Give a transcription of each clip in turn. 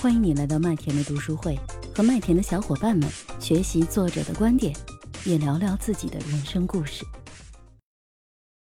欢迎你来到麦田的读书会，和麦田的小伙伴们学习作者的观点，也聊聊自己的人生故事。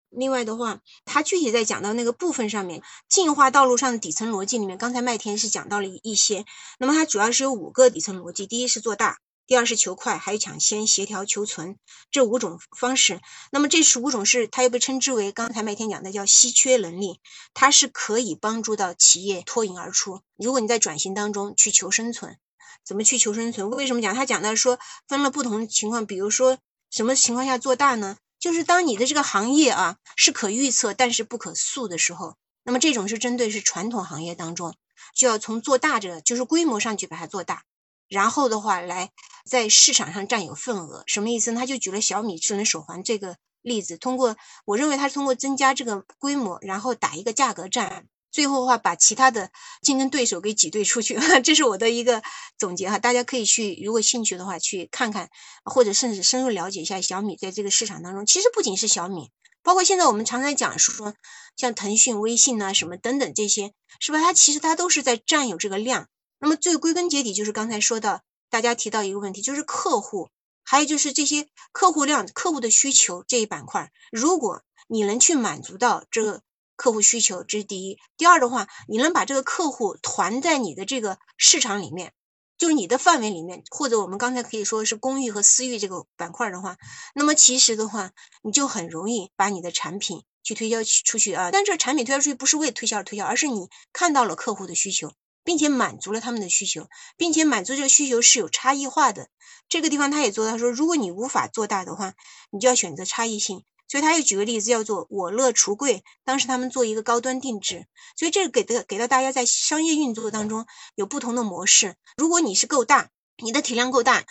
另外的话，他具体在讲到那个部分上面，进化道路上的底层逻辑里面，刚才麦田是讲到了一些。那么它主要是有五个底层逻辑：第一是做大，第二是求快，还有抢先、协调、求存这五种方式。那么这十五种是它又被称之为刚才麦田讲的叫稀缺能力，它是可以帮助到企业脱颖而出。如果你在转型当中去求生存，怎么去求生存？为什么讲？他讲的说分了不同情况，比如说什么情况下做大呢？就是当你的这个行业啊是可预测但是不可塑的时候，那么这种是针对是传统行业当中，就要从做大者就是规模上去把它做大，然后的话来在市场上占有份额，什么意思？他就举了小米智能手环这个例子，通过我认为他是通过增加这个规模，然后打一个价格战。最后的话，把其他的竞争对手给挤兑出去，这是我的一个总结哈。大家可以去，如果兴趣的话，去看看，或者甚至深入了解一下小米在这个市场当中。其实不仅是小米，包括现在我们常常讲说，像腾讯、微信啊什么等等这些，是吧？它其实它都是在占有这个量。那么最归根结底就是刚才说到，大家提到一个问题，就是客户，还有就是这些客户量、客户的需求这一板块，如果你能去满足到这个。客户需求这是第一，第二的话，你能把这个客户团在你的这个市场里面，就是你的范围里面，或者我们刚才可以说是公寓和私域这个板块的话，那么其实的话，你就很容易把你的产品去推销出去啊。但这产品推销出去不是为推销而推销，而是你看到了客户的需求，并且满足了他们的需求，并且满足这个需求是有差异化的。这个地方他也做到说，如果你无法做大的话，你就要选择差异性。所以他又举个例子，叫做我乐橱柜。当时他们做一个高端定制，所以这个给的给到大家在商业运作当中有不同的模式。如果你是够大，你的体量够大，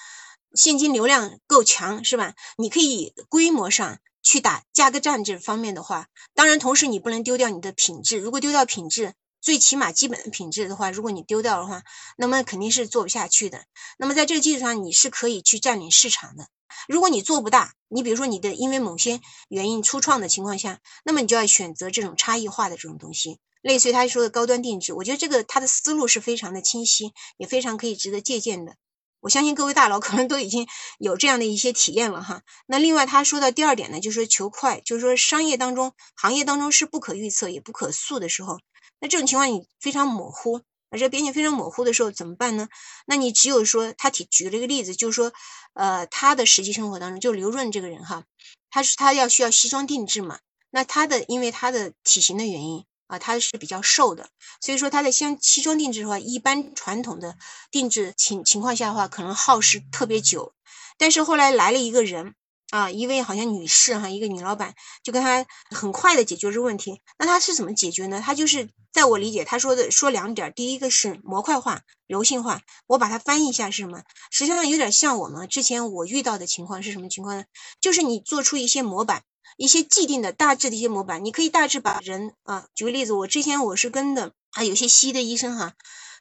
现金流量够强，是吧？你可以规模上去打价格战这方面的话，当然同时你不能丢掉你的品质。如果丢掉品质，最起码基本的品质的话，如果你丢掉的话，那么肯定是做不下去的。那么在这个基础上，你是可以去占领市场的。如果你做不大，你比如说你的因为某些原因初创的情况下，那么你就要选择这种差异化的这种东西，类似于他说的高端定制。我觉得这个他的思路是非常的清晰，也非常可以值得借鉴的。我相信各位大佬可能都已经有这样的一些体验了哈。那另外他说到第二点呢，就是说求快，就是说商业当中、行业当中是不可预测也不可塑的时候，那这种情况你非常模糊。这个边界非常模糊的时候怎么办呢？那你只有说他提举了一个例子，就是说，呃，他的实际生活当中，就刘润这个人哈，他是他要需要西装定制嘛，那他的因为他的体型的原因啊，他是比较瘦的，所以说他在像西装定制的话，一般传统的定制情情况下的话，可能耗时特别久，但是后来来了一个人。啊，一位好像女士哈，一个女老板就跟他很快的解决这个问题。那他是怎么解决呢？他就是在我理解，他说的说两点，第一个是模块化、柔性化。我把它翻译一下是什么？实际上有点像我们之前我遇到的情况是什么情况呢？就是你做出一些模板，一些既定的大致的一些模板，你可以大致把人啊，举个例子，我之前我是跟的啊，有些西医的医生哈，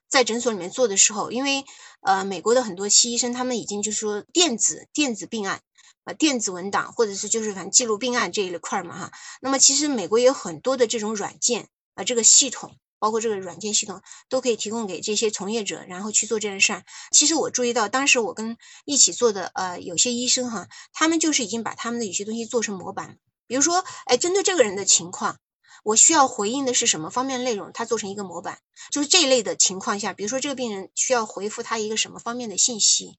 在诊所里面做的时候，因为呃，美国的很多西医生他们已经就是说电子电子病案。啊，电子文档或者是就是反正记录病案这一块嘛哈，那么其实美国也有很多的这种软件啊，这个系统包括这个软件系统都可以提供给这些从业者，然后去做这件事儿。其实我注意到，当时我跟一起做的呃有些医生哈，他们就是已经把他们的有些东西做成模板，比如说哎，针对这个人的情况，我需要回应的是什么方面内容，他做成一个模板，就是这一类的情况下，比如说这个病人需要回复他一个什么方面的信息，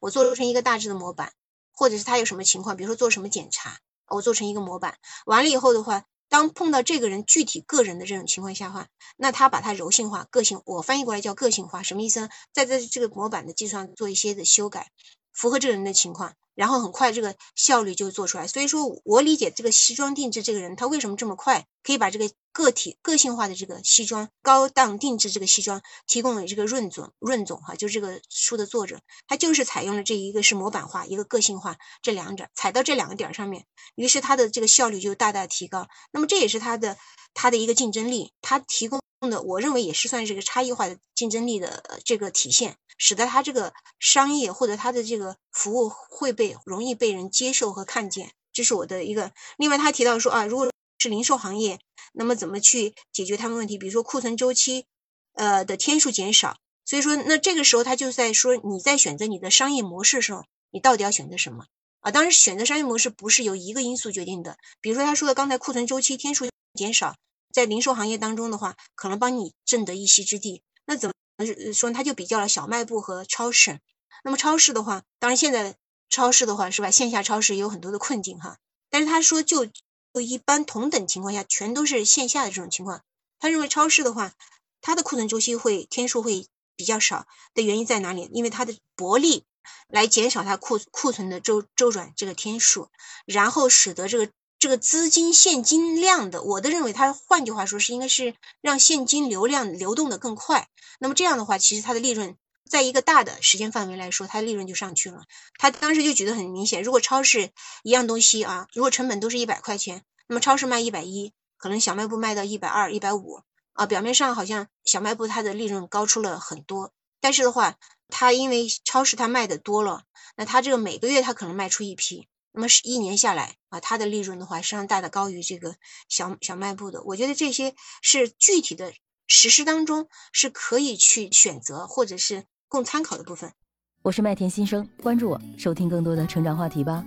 我做成一个大致的模板。或者是他有什么情况，比如说做什么检查，我做成一个模板，完了以后的话，当碰到这个人具体个人的这种情况下话，那他把它柔性化、个性，我翻译过来叫个性化，什么意思呢？在在这个模板的基础上做一些的修改，符合这个人的情况。然后很快这个效率就做出来，所以说我理解这个西装定制这个人他为什么这么快可以把这个个体个性化的这个西装高档定制这个西装提供给这个润总润总哈，就是这个书的作者，他就是采用了这一个是模板化，一个个性化这两者，踩到这两个点上面，于是他的这个效率就大大提高。那么这也是他的他的一个竞争力，他提供。的，我认为也是算是一个差异化的竞争力的这个体现，使得它这个商业或者它的这个服务会被容易被人接受和看见，这是我的一个。另外，他提到说啊，如果是零售行业，那么怎么去解决他们问题？比如说库存周期呃的天数减少，所以说，那这个时候他就在说，你在选择你的商业模式的时候，你到底要选择什么啊？当然，选择商业模式不是由一个因素决定的。比如说他说的刚才库存周期天数减少，在零售行业当中的话，可能帮你挣得一席之地。那怎么说？他就比较了小卖部和超市。那么超市的话，当然现在超市的话是吧？线下超市也有很多的困境哈。但是他说，就一般同等情况下，全都是线下的这种情况，他认为超市的话，它的库存周期会天数会。比较少的原因在哪里？因为它的薄利来减少它库库存的周周转这个天数，然后使得这个这个资金现金量的，我的认为它换句话说是应该是让现金流量流动的更快。那么这样的话，其实它的利润在一个大的时间范围来说，它利润就上去了。他当时就举得很明显，如果超市一样东西啊，如果成本都是一百块钱，那么超市卖一百一，可能小卖部卖到一百二、一百五。啊，表面上好像小卖部它的利润高出了很多，但是的话，它因为超市它卖的多了，那它这个每个月它可能卖出一批，那么是一年下来啊，它的利润的话实际上大大高于这个小小卖部的。我觉得这些是具体的实施当中是可以去选择或者是供参考的部分。我是麦田新生，关注我，收听更多的成长话题吧。